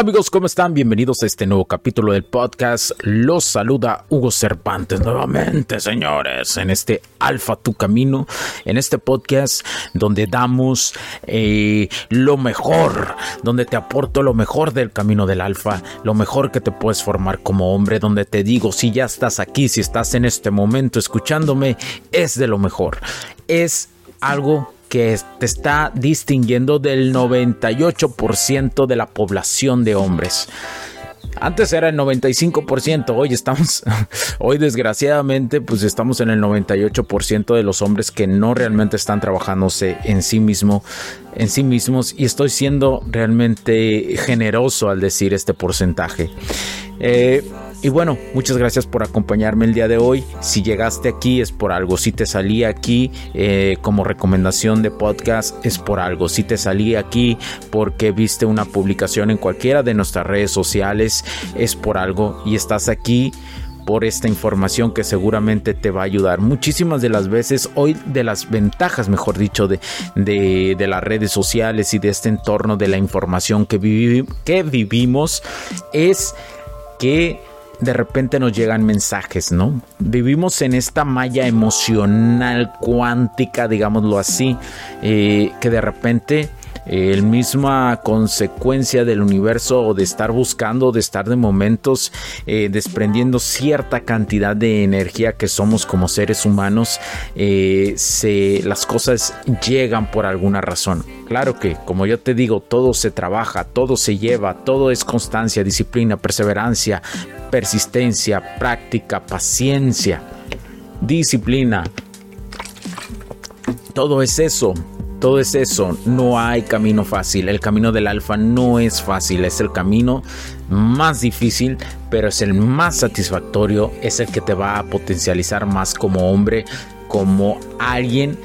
¿Qué tal amigos? ¿Cómo están? Bienvenidos a este nuevo capítulo del podcast. Los saluda Hugo Cervantes nuevamente, señores, en este Alfa Tu Camino, en este podcast donde damos eh, lo mejor, donde te aporto lo mejor del camino del Alfa, lo mejor que te puedes formar como hombre, donde te digo, si ya estás aquí, si estás en este momento escuchándome, es de lo mejor. Es algo que te está distinguiendo del 98% de la población de hombres. Antes era el 95%, hoy estamos, hoy desgraciadamente, pues estamos en el 98% de los hombres que no realmente están trabajándose en sí mismo, en sí mismos, y estoy siendo realmente generoso al decir este porcentaje. Eh, y bueno, muchas gracias por acompañarme el día de hoy. Si llegaste aquí es por algo. Si te salí aquí eh, como recomendación de podcast es por algo. Si te salí aquí porque viste una publicación en cualquiera de nuestras redes sociales es por algo. Y estás aquí por esta información que seguramente te va a ayudar. Muchísimas de las veces, hoy de las ventajas, mejor dicho, de, de, las redes sociales y de este entorno de la información que, que vivimos es que de repente nos llegan mensajes, ¿no? Vivimos en esta malla emocional cuántica, digámoslo así, eh, que de repente el misma consecuencia del universo o de estar buscando, de estar de momentos eh, desprendiendo cierta cantidad de energía que somos como seres humanos, eh, se, las cosas llegan por alguna razón. Claro que, como yo te digo, todo se trabaja, todo se lleva, todo es constancia, disciplina, perseverancia, persistencia, práctica, paciencia, disciplina. Todo es eso, todo es eso, no hay camino fácil, el camino del alfa no es fácil, es el camino más difícil, pero es el más satisfactorio, es el que te va a potencializar más como hombre, como alguien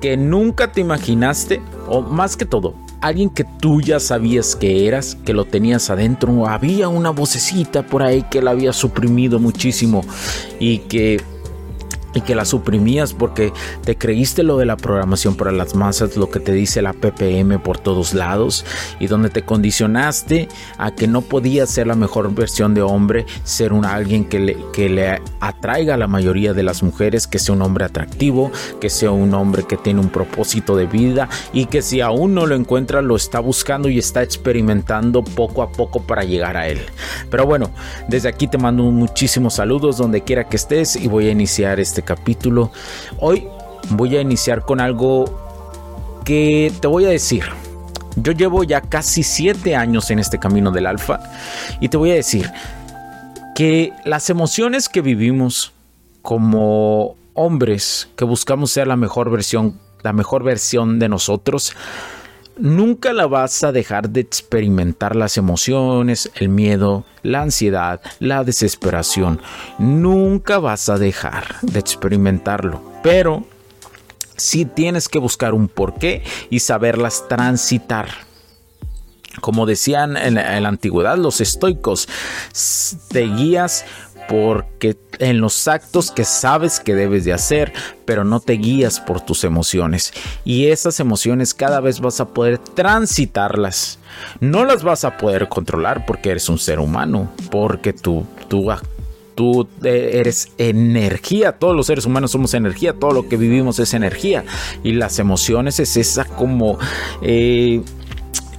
que nunca te imaginaste, o más que todo, alguien que tú ya sabías que eras, que lo tenías adentro, había una vocecita por ahí que la había suprimido muchísimo y que y que la suprimías porque te creíste lo de la programación para las masas, lo que te dice la PPM por todos lados y donde te condicionaste a que no podías ser la mejor versión de hombre, ser un alguien que le, que le atraiga a la mayoría de las mujeres, que sea un hombre atractivo, que sea un hombre que tiene un propósito de vida y que si aún no lo encuentra lo está buscando y está experimentando poco a poco para llegar a él. Pero bueno, desde aquí te mando muchísimos saludos donde quiera que estés y voy a iniciar este capítulo. Hoy voy a iniciar con algo que te voy a decir. Yo llevo ya casi siete años en este camino del alfa y te voy a decir que las emociones que vivimos como hombres que buscamos ser la mejor versión, la mejor versión de nosotros, nunca la vas a dejar de experimentar las emociones, el miedo, la ansiedad, la desesperación. Nunca vas a dejar de experimentarlo. Pero sí tienes que buscar un porqué y saberlas transitar. Como decían en la, antigüedad los estoicos, te guías porque en los actos que sabes que debes de hacer, pero no te guías por tus emociones. Y esas emociones cada vez vas a poder transitarlas. No las vas a poder controlar porque eres un ser humano, porque tú, tú eh, eres energía, todos los seres humanos somos energía, todo lo que vivimos es energía y las emociones es esa como eh,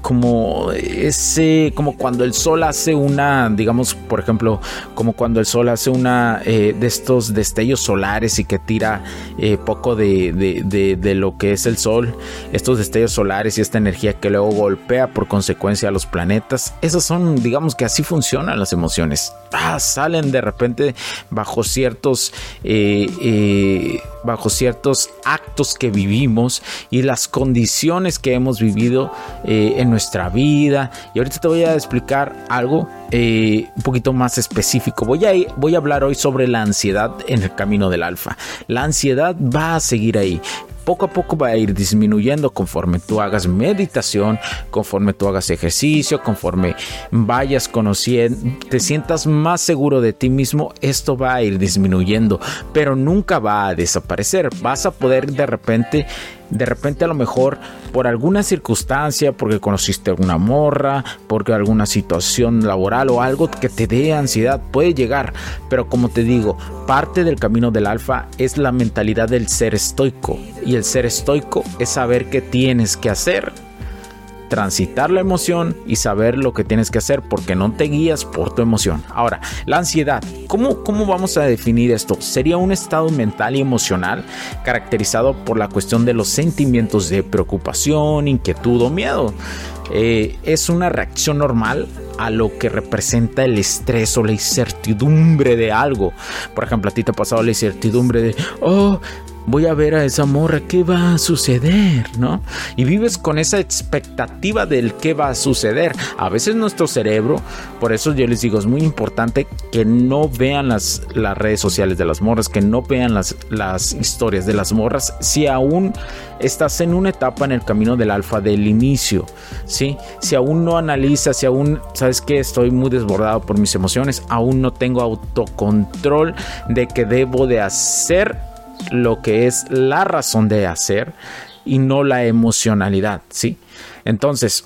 como ese, como cuando el sol hace una, digamos, por ejemplo, como cuando el sol hace una eh, de estos destellos solares y que tira eh, poco de, de, de, lo que es el sol, estos destellos solares y esta energía que luego golpea por consecuencia a los planetas, esas son, digamos que así funcionan las emociones. Ah, salen de repente bajo ciertos eh, bajo ciertos actos que vivimos y las condiciones que hemos vivido eh, nuestra vida. Y ahorita te voy a explicar algo eh, un poquito más específico. Voy a, voy a hablar hoy sobre la ansiedad en el camino del alfa. La ansiedad va a seguir ahí poco a poco va a ir disminuyendo conforme tú hagas meditación, conforme tú hagas ejercicio, conforme vayas conociendo, te sientas más seguro de ti mismo, esto va a ir disminuyendo, pero nunca va a desaparecer. Vas a poder de repente de repente a lo mejor por alguna circunstancia, porque conociste alguna morra, porque alguna situación laboral o algo que te dé ansiedad, puede llegar. Pero como te digo, parte del camino del alfa es la mentalidad del ser estoico. Y el ser estoico es saber qué tienes que hacer transitar la emoción y saber lo que tienes que hacer porque no te guías por tu emoción. Ahora, la ansiedad, ¿cómo, cómo vamos a definir esto? Sería un estado mental y emocional caracterizado por la cuestión de los sentimientos de preocupación, inquietud o miedo. Eh, es una reacción normal a lo que representa el estrés o la incertidumbre de algo. Por ejemplo, a ti te ha pasado la incertidumbre de, oh, voy a ver a esa morra, ¿qué va a suceder? ¿No? Y vives con esa expectativa del qué va a suceder. A veces nuestro cerebro, por eso yo les digo, es muy importante que no vean las, las redes sociales de las morras, que no vean las, las historias de las morras, si aún estás en una etapa en el camino del alfa del inicio, ¿sí? Si aún no analizas, si aún, ¿sabes que Estoy muy desbordado por mis emociones, aún no tengo autocontrol de que debo de hacer lo que es la razón de hacer y no la emocionalidad, ¿sí? Entonces,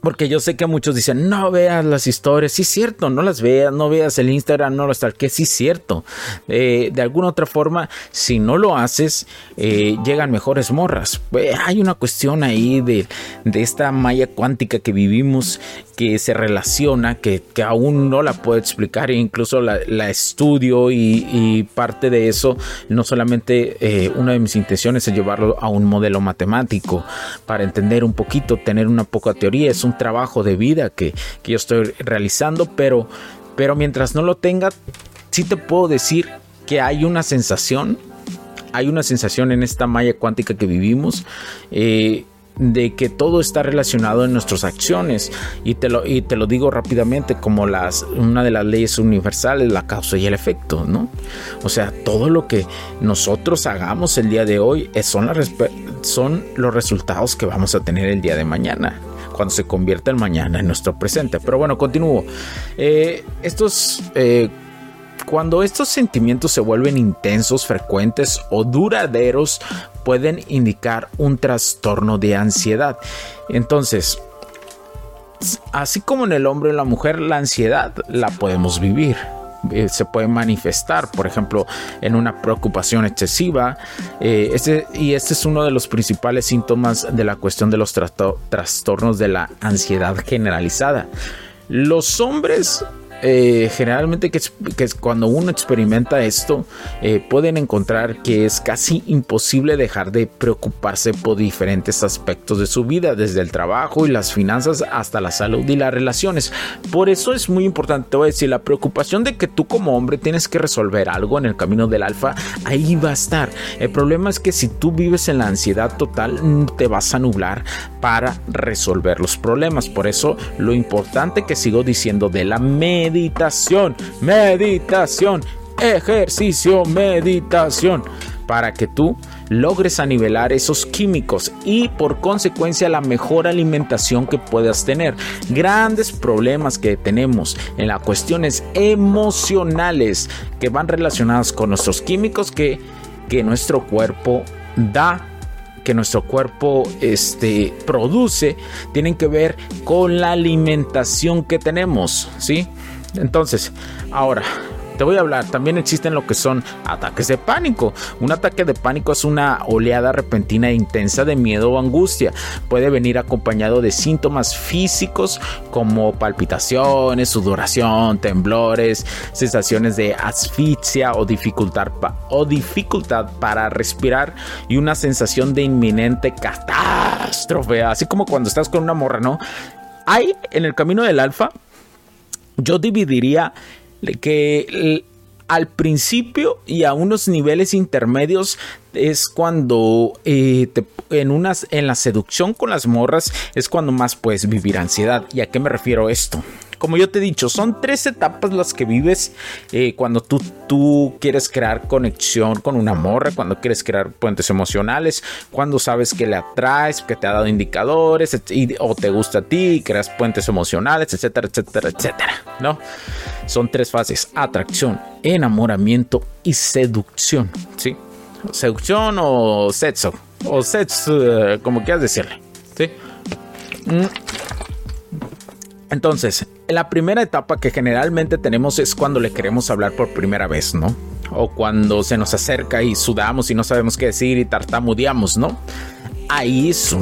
porque yo sé que muchos dicen, no veas las historias, sí es cierto, no las veas, no veas el Instagram, no lo que sí es cierto. Eh, de alguna otra forma, si no lo haces, eh, llegan mejores morras. Eh, hay una cuestión ahí de, de, esta malla cuántica que vivimos que se relaciona, que, que aún no la puedo explicar, e incluso la, estudio y, y, parte de eso, no solamente una de mis intenciones es llevarlo a un modelo matemático para entender un poquito, tener una poca teoría, es un trabajo de vida que, yo estoy realizando, pero, pero mientras no lo tenga, sí te puedo decir que hay una sensación, hay una sensación en esta malla cuántica que vivimos. Eh, de que todo está relacionado en nuestras acciones y te lo, y te lo digo rápidamente como las, una de las leyes universales, la causa y el efecto, ¿no? O sea, todo lo que nosotros hagamos el día de hoy son, las, son los resultados que vamos a tener el día de mañana cuando se convierte el mañana en nuestro presente. Pero bueno, continúo. Eh, estos... Eh, cuando estos sentimientos se vuelven intensos, frecuentes o duraderos, pueden indicar un trastorno de ansiedad. Entonces, así como en el hombre y la mujer, la ansiedad la podemos vivir. Eh, se puede manifestar, por ejemplo, en una preocupación excesiva. Eh, este, y este es uno de los principales síntomas de la cuestión de los trastornos de la ansiedad generalizada. Los hombres eh, generalmente que, que, cuando uno experimenta esto, eh, pueden encontrar que es casi imposible dejar de preocuparse por diferentes aspectos de su vida, desde el trabajo y las finanzas hasta la salud y las relaciones. Por eso es muy importante, te voy a decir, la preocupación de que tú como hombre tienes que resolver algo en el camino del alfa, ahí va a estar. El problema es que si tú vives en la ansiedad total, te vas a nublar para resolver los problemas. Por eso lo importante que sigo diciendo de la mente meditación, meditación, ejercicio, meditación, para que tú logres a nivelar esos químicos y por consecuencia la mejor alimentación que puedas tener. Grandes problemas que tenemos en las cuestiones emocionales que van relacionadas con nuestros químicos que, que nuestro cuerpo da que nuestro cuerpo este, produce tienen que ver con la alimentación que tenemos, ¿sí? Entonces, ahora, te voy a hablar, también existen lo que son ataques de pánico. Un ataque de pánico es una oleada repentina e intensa de miedo o angustia. Puede venir acompañado de síntomas físicos como palpitaciones, sudoración, temblores, sensaciones de asfixia o dificultad, o dificultad para respirar y una sensación de inminente catástrofe. Así como cuando estás con una morra, ¿no? Hay en el camino del alfa, yo dividiría que al principio y a unos niveles intermedios es cuando eh, en unas en la seducción con las morras es cuando más puedes vivir ansiedad. ¿Y a qué me refiero esto? Como yo te he dicho, son tres etapas las que vives eh, cuando tú, tú quieres crear conexión con una morra, cuando quieres crear puentes emocionales, cuando sabes que le atraes, que te ha dado indicadores o te gusta a ti, creas puentes emocionales, etcétera, etcétera, etcétera, ¿no? Son tres fases, atracción, enamoramiento y seducción, ¿sí? Seducción o sexo, o sexo, eh, como quieras decirle, ¿sí? Mm. Entonces, la primera etapa que generalmente tenemos es cuando le queremos hablar por primera vez, ¿no? O cuando se nos acerca y sudamos y no sabemos qué decir y tartamudeamos, ¿no? Ahí es,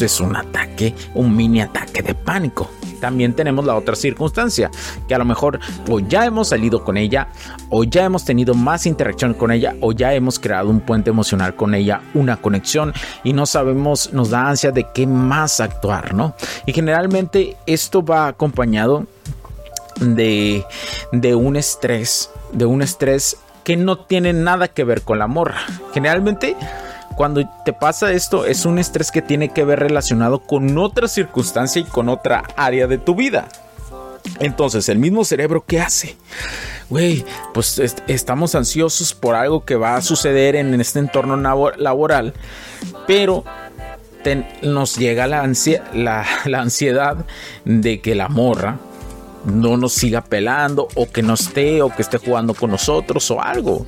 es un ataque, un mini ataque de pánico también tenemos la otra circunstancia, que a lo mejor o ya hemos salido con ella, o ya hemos tenido más interacción con ella, o ya hemos creado un puente emocional con ella, una conexión, y no sabemos, nos da ansia de qué más actuar, ¿no? Y generalmente esto va acompañado de, de un estrés, de un estrés que no tiene nada que ver con la morra. Generalmente cuando te pasa esto es un estrés que tiene que ver relacionado con otra circunstancia y con otra área de tu vida. Entonces, el mismo cerebro, ¿qué hace? Güey, pues estamos ansiosos por algo que va a suceder en este entorno laboral, pero nos llega la, ansiedad de que la morra no nos siga pelando o que no esté o que esté jugando con nosotros o algo.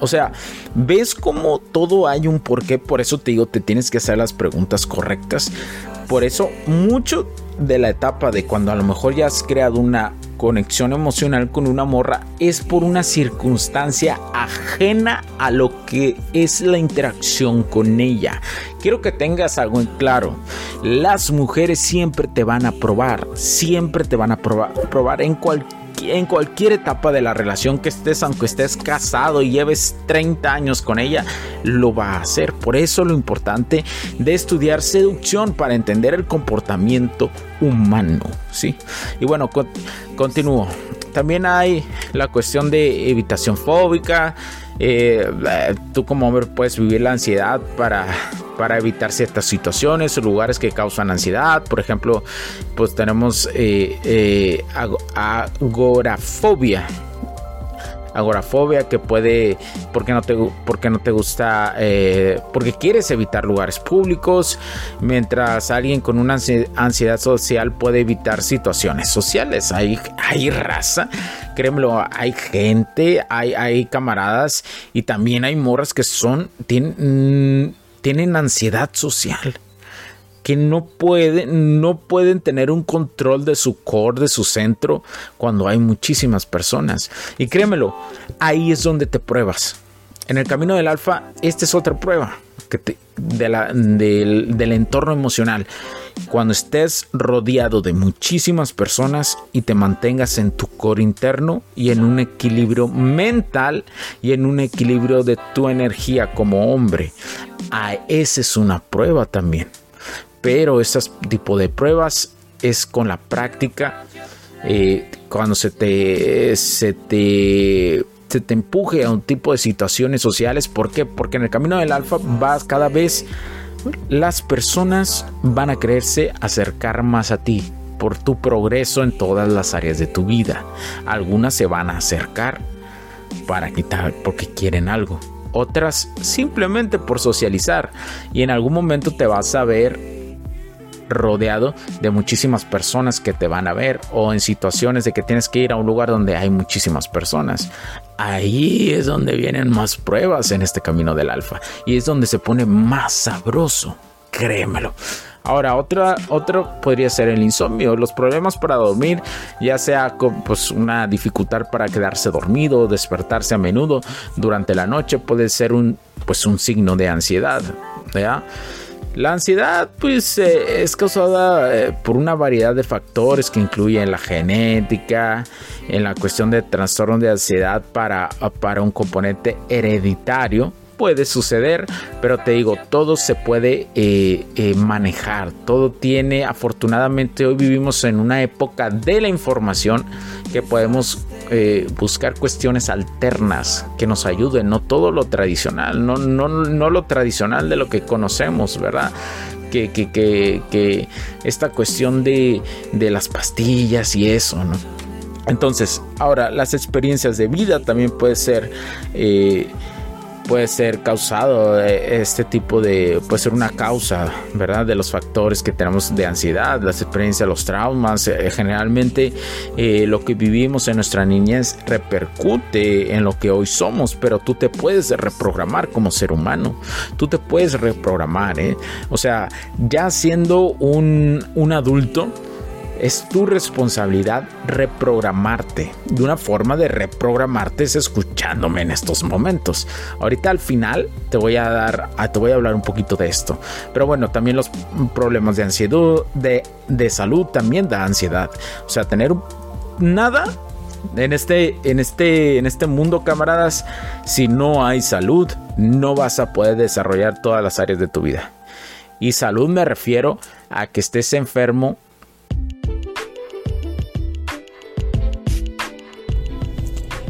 O sea, ves como todo hay un porqué, por eso te digo, te tienes que hacer las preguntas correctas. Por eso, mucho de la etapa de cuando a lo mejor ya has creado una conexión emocional con una morra es por una circunstancia ajena a lo que es la interacción con ella. Quiero que tengas algo en claro. Las mujeres siempre te van a probar, siempre te van a probar, probar en cualquier en cualquier etapa de la relación que estés, aunque estés casado y lleves 30 años con ella, lo va a hacer. Por eso lo importante de estudiar seducción para entender el comportamiento humano, ¿sí? Y bueno, continúo. También hay la cuestión de evitación fóbica. Eh, eh, tú como hombre puedes vivir la ansiedad para para evitar ciertas situaciones o lugares que causan ansiedad. Por ejemplo, pues tenemos eh, eh, agorafobia agorafobia que puede porque no te porque no te gusta eh, porque quieres evitar lugares públicos mientras alguien con una ansiedad social puede evitar situaciones sociales hay hay raza créemelo hay gente hay hay camaradas y también hay morras que son tienen tienen ansiedad social, que no pueden, no pueden tener un control de su core, de su centro, cuando hay muchísimas personas. Y créemelo, ahí es donde te pruebas. En el camino del alfa, esta es otra prueba del, entorno emocional. Cuando estés rodeado de muchísimas personas y te mantengas en tu core interno y en un equilibrio mental y en un equilibrio de tu energía como hombre. Ah, esa es una prueba también. Pero ese tipo de pruebas es con la práctica. Eh, cuando se te se te empuje a un tipo de situaciones sociales. ¿Por qué? Porque en el camino del alfa vas cada vez las personas van a quererse acercar más a ti por tu progreso en todas las áreas de tu vida. Algunas se van a acercar para quitar porque quieren algo. otras simplemente por socializar y en algún momento te vas a ver rodeado de muchísimas personas que te van a ver o en situaciones de que tienes que ir a un lugar donde hay muchísimas personas. Ahí es donde vienen más pruebas en este camino del alfa y es donde se pone más sabroso, créemelo. Ahora, otra, otro podría ser el insomnio, los problemas para dormir, ya sea con pues, una dificultad para quedarse dormido, despertarse a menudo durante la noche, puede ser un, pues, un signo de ansiedad. La ansiedad pues eh, es causada eh, por una variedad de factores que incluyen la genética, en la cuestión de trastorno de ansiedad para, para un componente hereditario puede suceder, pero te digo, todo se puede eh, manejar, todo tiene, afortunadamente hoy vivimos en una época de la información que podemos eh, buscar cuestiones alternas que nos ayuden, no todo lo tradicional, no, no, no lo tradicional de lo que conocemos, ¿verdad? Que, que, que, esta cuestión de, de las pastillas y eso, ¿no? Entonces, ahora las experiencias de vida también puede ser puede ser causado eh, este tipo de puede ser una causa verdad de los factores que tenemos de ansiedad las experiencias los traumas eh, generalmente eh, lo que vivimos en nuestra niñez repercute en lo que hoy somos pero tú te puedes reprogramar como ser humano. Tú te puedes reprogramar o sea ya siendo un, un adulto es tu responsabilidad reprogramarte. De una forma de reprogramarte es escuchándome en estos momentos. Ahorita al final te voy a dar, ah, te voy a hablar un poquito de esto. Pero bueno, también los problemas de ansiedad, de, de salud también da ansiedad. O sea, tener nada en este, en este, en este mundo, camaradas, si no hay salud, no vas a poder desarrollar todas las áreas de tu vida. Y salud me refiero a que estés enfermo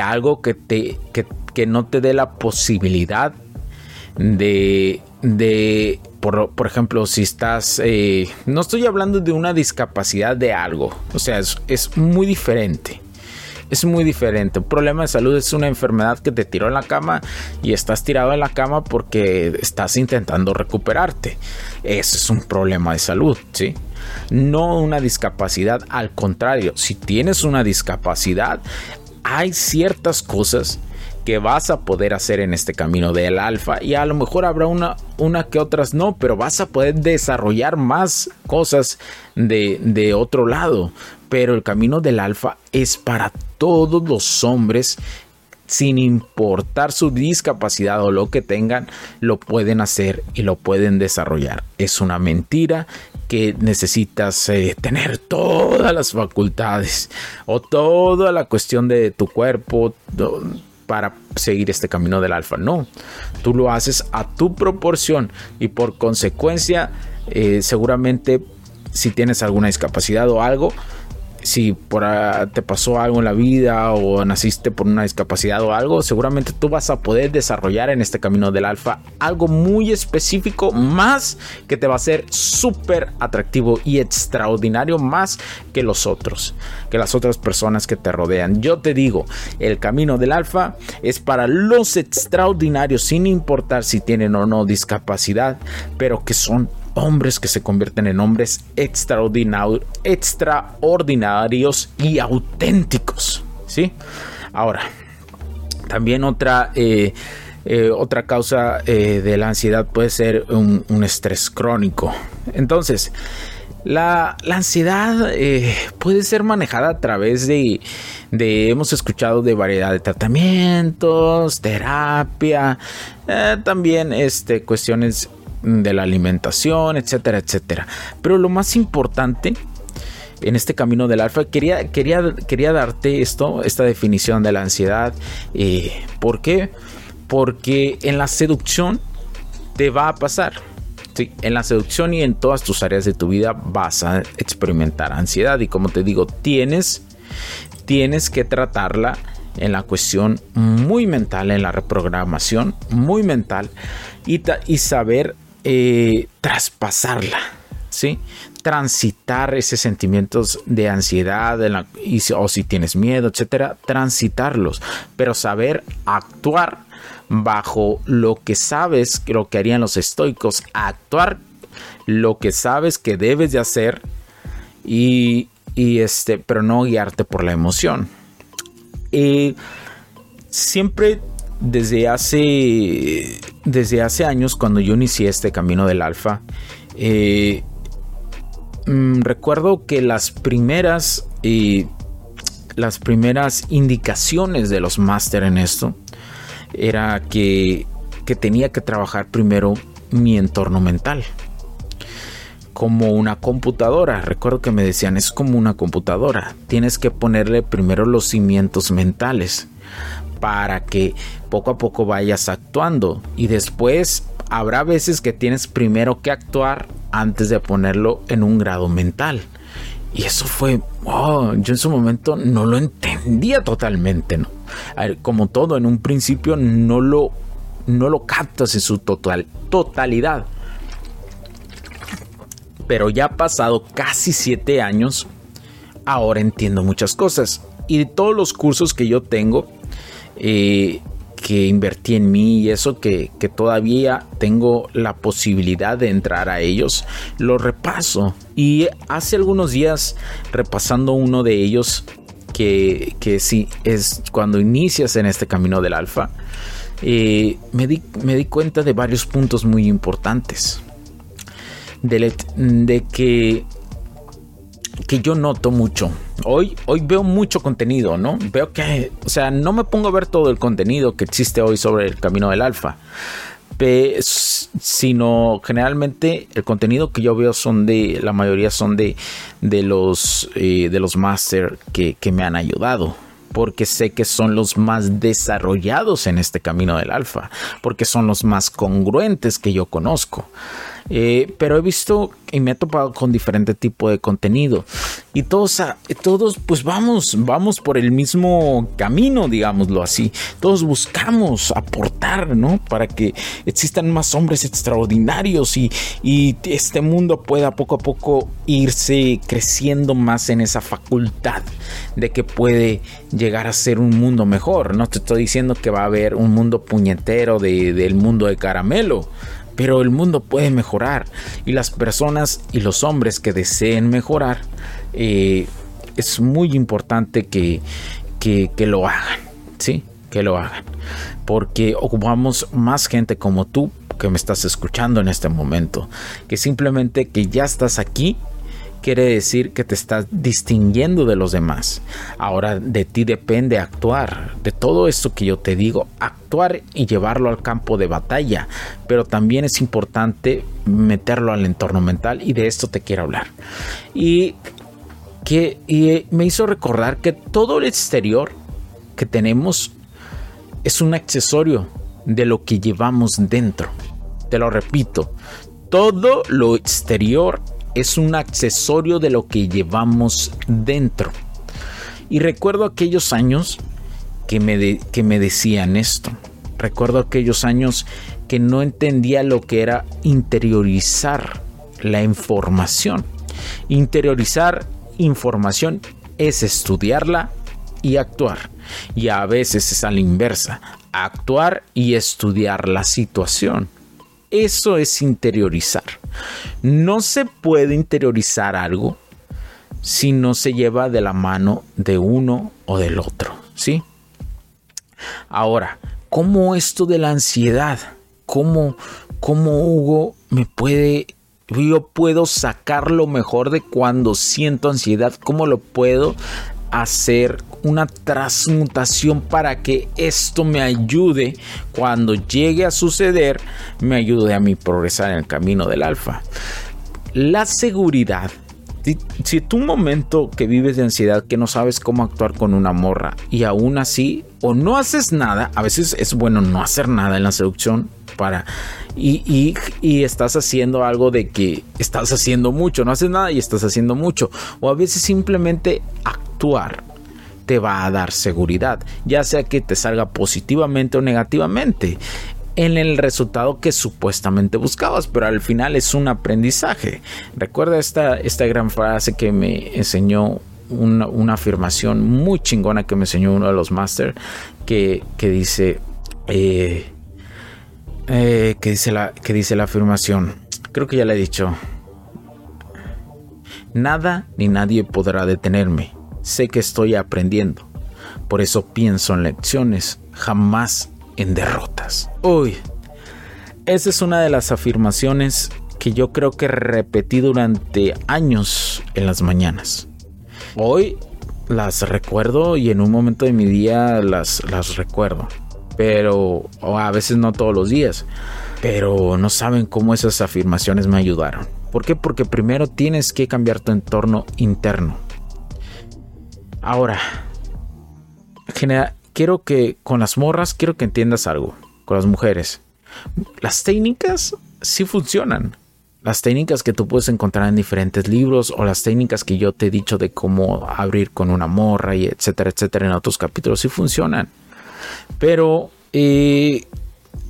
Algo que, te, que, no te dé la posibilidad de, de por, por, ejemplo, si estás, eh, no estoy hablando de una discapacidad de algo, o sea, es, es, muy diferente. Es muy diferente. Un problema de salud es una enfermedad que te tiró en la cama y estás tirado en la cama porque estás intentando recuperarte. Eso es un problema de salud, ¿sí? No una discapacidad, al contrario, si tienes una discapacidad, hay ciertas cosas que vas a poder hacer en este camino del alfa y a lo mejor habrá una, que otras no, pero vas a poder desarrollar más cosas de, de otro lado. Pero el camino del alfa es para todos los hombres sin importar su discapacidad o lo que tengan, lo pueden hacer y lo pueden desarrollar. Es una mentira que necesitas eh, tener todas las facultades o toda la cuestión de tu cuerpo para seguir este camino del alfa. No, tú lo haces a tu proporción y por consecuencia eh, seguramente si tienes alguna discapacidad o algo, si te pasó algo en la vida o naciste por una discapacidad o algo, seguramente tú vas a poder desarrollar en este camino del alfa algo muy específico más que te va a ser súper atractivo y extraordinario más que los otros, que las otras personas que te rodean. Yo te digo, el camino del alfa es para los extraordinarios sin importar si tienen o no discapacidad, pero que son hombres que se convierten en hombres extraordinarios y auténticos. ¿sí? Ahora, también otra, eh, eh, otra causa eh, de la ansiedad puede ser un, estrés crónico. Entonces, la, ansiedad puede ser manejada a través de, de, hemos escuchado de variedad de tratamientos, terapia, también este, cuestiones de la alimentación, etcétera, etcétera. Pero lo más importante en este camino del alfa, quería, quería, quería darte esto, esta definición de la ansiedad. Eh, ¿Por qué? Porque en la seducción te va a pasar. Sí, en la seducción y en todas tus áreas de tu vida vas a experimentar ansiedad. Y como te digo, tienes, tienes que tratarla en la cuestión muy mental, en la reprogramación muy mental y, y saber eh, traspasarla, ¿sí? Transitar esos sentimientos de ansiedad o si tienes miedo, etcétera, transitarlos, pero saber actuar bajo lo que sabes, lo que harían los estoicos, actuar lo que sabes que debes de hacer y, este, pero no guiarte por la emoción. Eh, siempre desde hace, desde hace años, cuando yo inicié este camino del alfa, eh, mm, recuerdo que las primeras, las primeras indicaciones de los máster en esto era que, que tenía que trabajar primero mi entorno mental como una computadora. Recuerdo que me decían, es como una computadora. Tienes que ponerle primero los cimientos mentales para que poco a poco vayas actuando y después habrá veces que tienes primero que actuar antes de ponerlo en un grado mental. Y eso fue, oh, yo en su momento no lo entendía totalmente, ¿no? como todo, en un principio no lo, no lo captas en su total, totalidad. Pero ya ha pasado casi siete años, ahora entiendo muchas cosas. Y todos los cursos que yo tengo, eh, que invertí en mí y eso que, todavía tengo la posibilidad de entrar a ellos, lo repaso. Y hace algunos días, repasando uno de ellos, que, que sí, es cuando inicias en este camino del alfa, eh, me, di, me di cuenta de varios puntos muy importantes. De, de que que yo noto mucho. Hoy, hoy veo mucho contenido, ¿no? Veo que, o sea, no me pongo a ver todo el contenido que existe hoy sobre el camino del alfa, sino generalmente el contenido que yo veo son de, la mayoría son de, de los, eh, de los que, que me han ayudado porque sé que son los más desarrollados en este camino del alfa, porque son los más congruentes que yo conozco. Eh, pero he visto y me he topado con diferente tipo de contenido y todos, todos pues vamos, vamos por el mismo camino, digámoslo así. Todos buscamos aportar, ¿no? Para que existan más hombres extraordinarios y, y este mundo pueda poco a poco irse creciendo más en esa facultad de que puede llegar a ser un mundo mejor. No te estoy diciendo que va a haber un mundo puñetero de, del mundo de caramelo pero el mundo puede mejorar y las personas y los hombres que deseen mejorar, eh, es muy importante que, que, lo hagan, ¿sí? Que lo hagan. Porque ocupamos más gente como tú que me estás escuchando en este momento, que simplemente que ya estás aquí quiere decir que te estás distinguiendo de los demás. Ahora de ti depende actuar, de todo esto que yo te digo, actuar y llevarlo al campo de batalla, pero también es importante meterlo al entorno mental y de esto te quiero hablar. Y que me hizo recordar que todo el exterior que tenemos es un accesorio de lo que llevamos dentro. Te lo repito, todo lo exterior es un accesorio de lo que llevamos dentro. Y recuerdo aquellos años que me, que me decían esto. Recuerdo aquellos años que no entendía lo que era interiorizar la información. Interiorizar información es estudiarla y actuar. Y a veces es a la inversa, actuar y estudiar la situación. Eso es interiorizar. No se puede interiorizar algo si no se lleva de la mano de uno o del otro, ¿sí? Ahora, ¿cómo esto de la ansiedad? ¿Cómo, cómo Hugo me puede yo puedo sacar lo mejor de cuando siento ansiedad, cómo lo puedo hacer una transmutación para que esto me ayude cuando llegue a suceder, me ayude a mí progresar en el camino del alfa. La seguridad. Si, tú un momento que vives de ansiedad que no sabes cómo actuar con una morra y aún así o no haces nada, a veces es bueno no hacer nada en la seducción para y, y, estás haciendo algo de que estás haciendo mucho, no haces nada y estás haciendo mucho o a veces simplemente actuar te va a dar seguridad, ya sea que te salga positivamente o negativamente en el resultado que supuestamente buscabas, pero al final es un aprendizaje. Recuerda esta, esta gran frase que me enseñó una, afirmación muy chingona que me enseñó uno de los máster que, dice eh, eh, que dice la dice la afirmación creo que ya la he dicho nada ni nadie podrá detenerme sé que estoy aprendiendo. Por eso pienso en lecciones, jamás en derrotas. Uy, esa es una de las afirmaciones que yo creo que repetí durante años en las mañanas. Hoy las recuerdo y en un momento de mi día las, las recuerdo. Pero a veces no todos los días. Pero no saben cómo esas afirmaciones me ayudaron. ¿Por qué? Porque primero tienes que cambiar tu entorno interno Ahora, quiero que con las morras, quiero que entiendas algo. Con las mujeres. Las técnicas sí funcionan. Las técnicas que tú puedes encontrar en diferentes libros o las técnicas que yo te he dicho de cómo abrir con una morra y etcétera, etcétera en otros capítulos sí funcionan. Pero eh,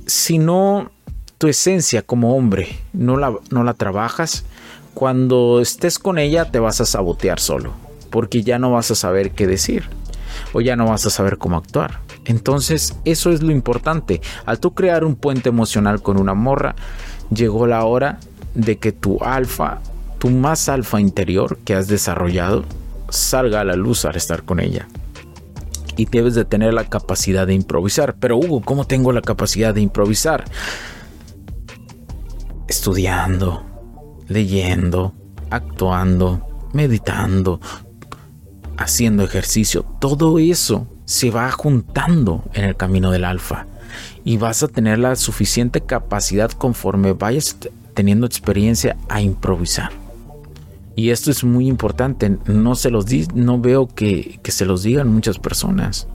si no tu esencia como hombre no la, no la trabajas, cuando estés con ella te vas a sabotear solo porque ya no vas a saber qué decir o ya no vas a saber cómo actuar. Entonces, eso es lo importante. Al tú crear un puente emocional con una morra, llegó la hora de que tu alfa, tu más alfa interior que has desarrollado, salga a la luz al estar con ella. Y debes de tener la capacidad de improvisar. Pero Hugo, ¿cómo tengo la capacidad de improvisar? Estudiando, leyendo, actuando, meditando, haciendo ejercicio, todo eso se va juntando en el camino del alfa y vas a tener la suficiente capacidad conforme vayas teniendo experiencia a improvisar. Y esto es muy importante, no se los no veo que, se los digan muchas personas.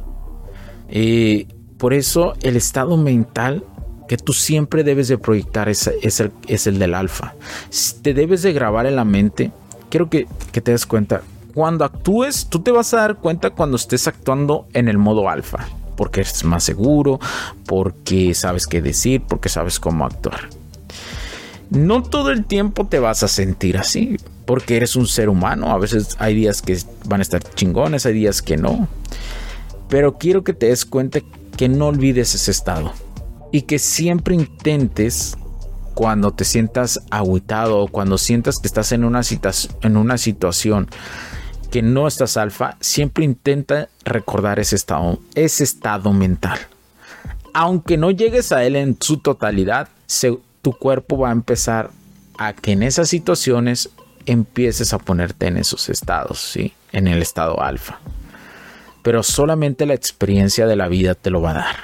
Eh, por eso el estado mental que tú siempre debes de proyectar es, el, es el, del alfa. Te debes de grabar en la mente. Quiero que, que te des cuenta, cuando actúes, tú te vas a dar cuenta cuando estés actuando en el modo alfa, porque eres más seguro, porque sabes qué decir, porque sabes cómo actuar. No todo el tiempo te vas a sentir así, porque eres un ser humano. A veces hay días que van a estar chingones, hay días que no. Pero quiero que te des cuenta que no olvides ese estado y que siempre intentes cuando te sientas aguitado o cuando sientas que estás en una, en una situación que no estás alfa, siempre intenta recordar ese estado, ese estado mental. Aunque no llegues a él en su totalidad, tu cuerpo va a empezar a que en esas situaciones empieces a ponerte en esos estados, ¿sí? En el estado alfa. Pero solamente la experiencia de la vida te lo va a dar.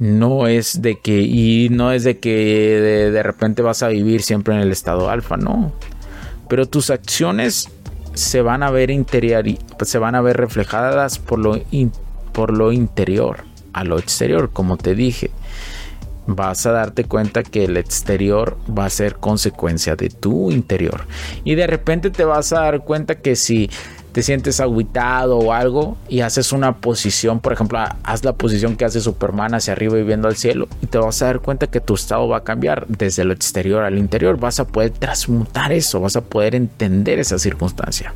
No es de que, y no es de que de, de repente vas a vivir siempre en el estado alfa, no. Pero tus acciones se van a ver interior, se van a ver reflejadas por lo, por lo interior a lo exterior, como te dije. Vas a darte cuenta que el exterior va a ser consecuencia de tu interior. Y de repente te vas a dar cuenta que si te sientes aguitado o algo y haces una posición, por ejemplo, haz la posición que hace Superman hacia arriba y viendo al cielo y te vas a dar cuenta que tu estado va a cambiar desde lo exterior al interior. Vas a poder transmutar eso, vas a poder entender esa circunstancia.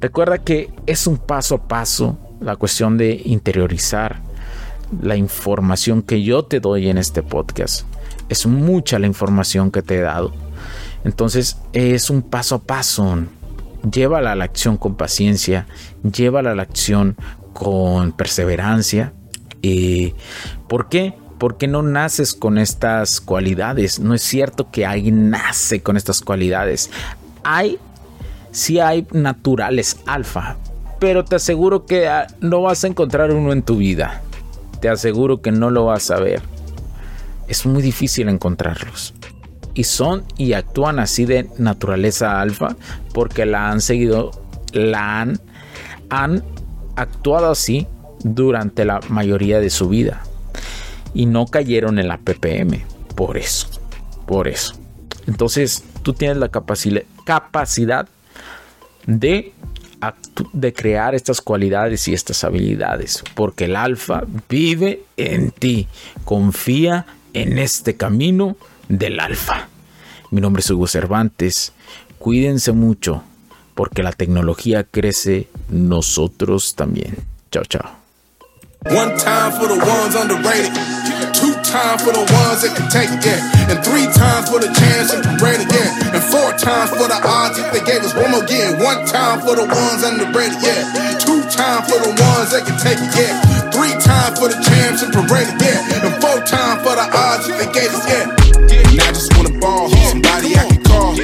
Recuerda que es un paso a paso la cuestión de interiorizar la información que yo te doy en este podcast. Es mucha la información que te he dado. Entonces es un paso a paso. Llévala a la acción con paciencia, llévala a la acción con perseverancia. ¿Y ¿Por qué? Porque no naces con estas cualidades. No es cierto que alguien nace con estas cualidades. Hay, sí hay naturales alfa, pero te aseguro que ah, no vas a encontrar uno en tu vida te aseguro que no lo vas a ver. Es muy difícil encontrarlos. Y son y actúan así de naturaleza alfa porque la han seguido, la han, han actuado así durante la mayoría de su vida. Y no cayeron en la PPM. Por eso. Por eso. Entonces tú tienes la capacidad de de crear estas cualidades y estas habilidades, porque el alfa vive en ti. Confía en este camino del alfa. Mi nombre es Hugo Cervantes. Cuídense mucho, porque la tecnología crece, nosotros también. Chao, chao. Time for the ones that can take it, yeah. And three times for the chance and rated, yeah. And four times for the odds if they gave us one more again. One time for the ones underrated, yeah. Two times for the ones that can take it, yeah. Three times for the champs and paraded, yeah. And four times for the odds if they gave us, yeah. And I just wanna ball, somebody I can call.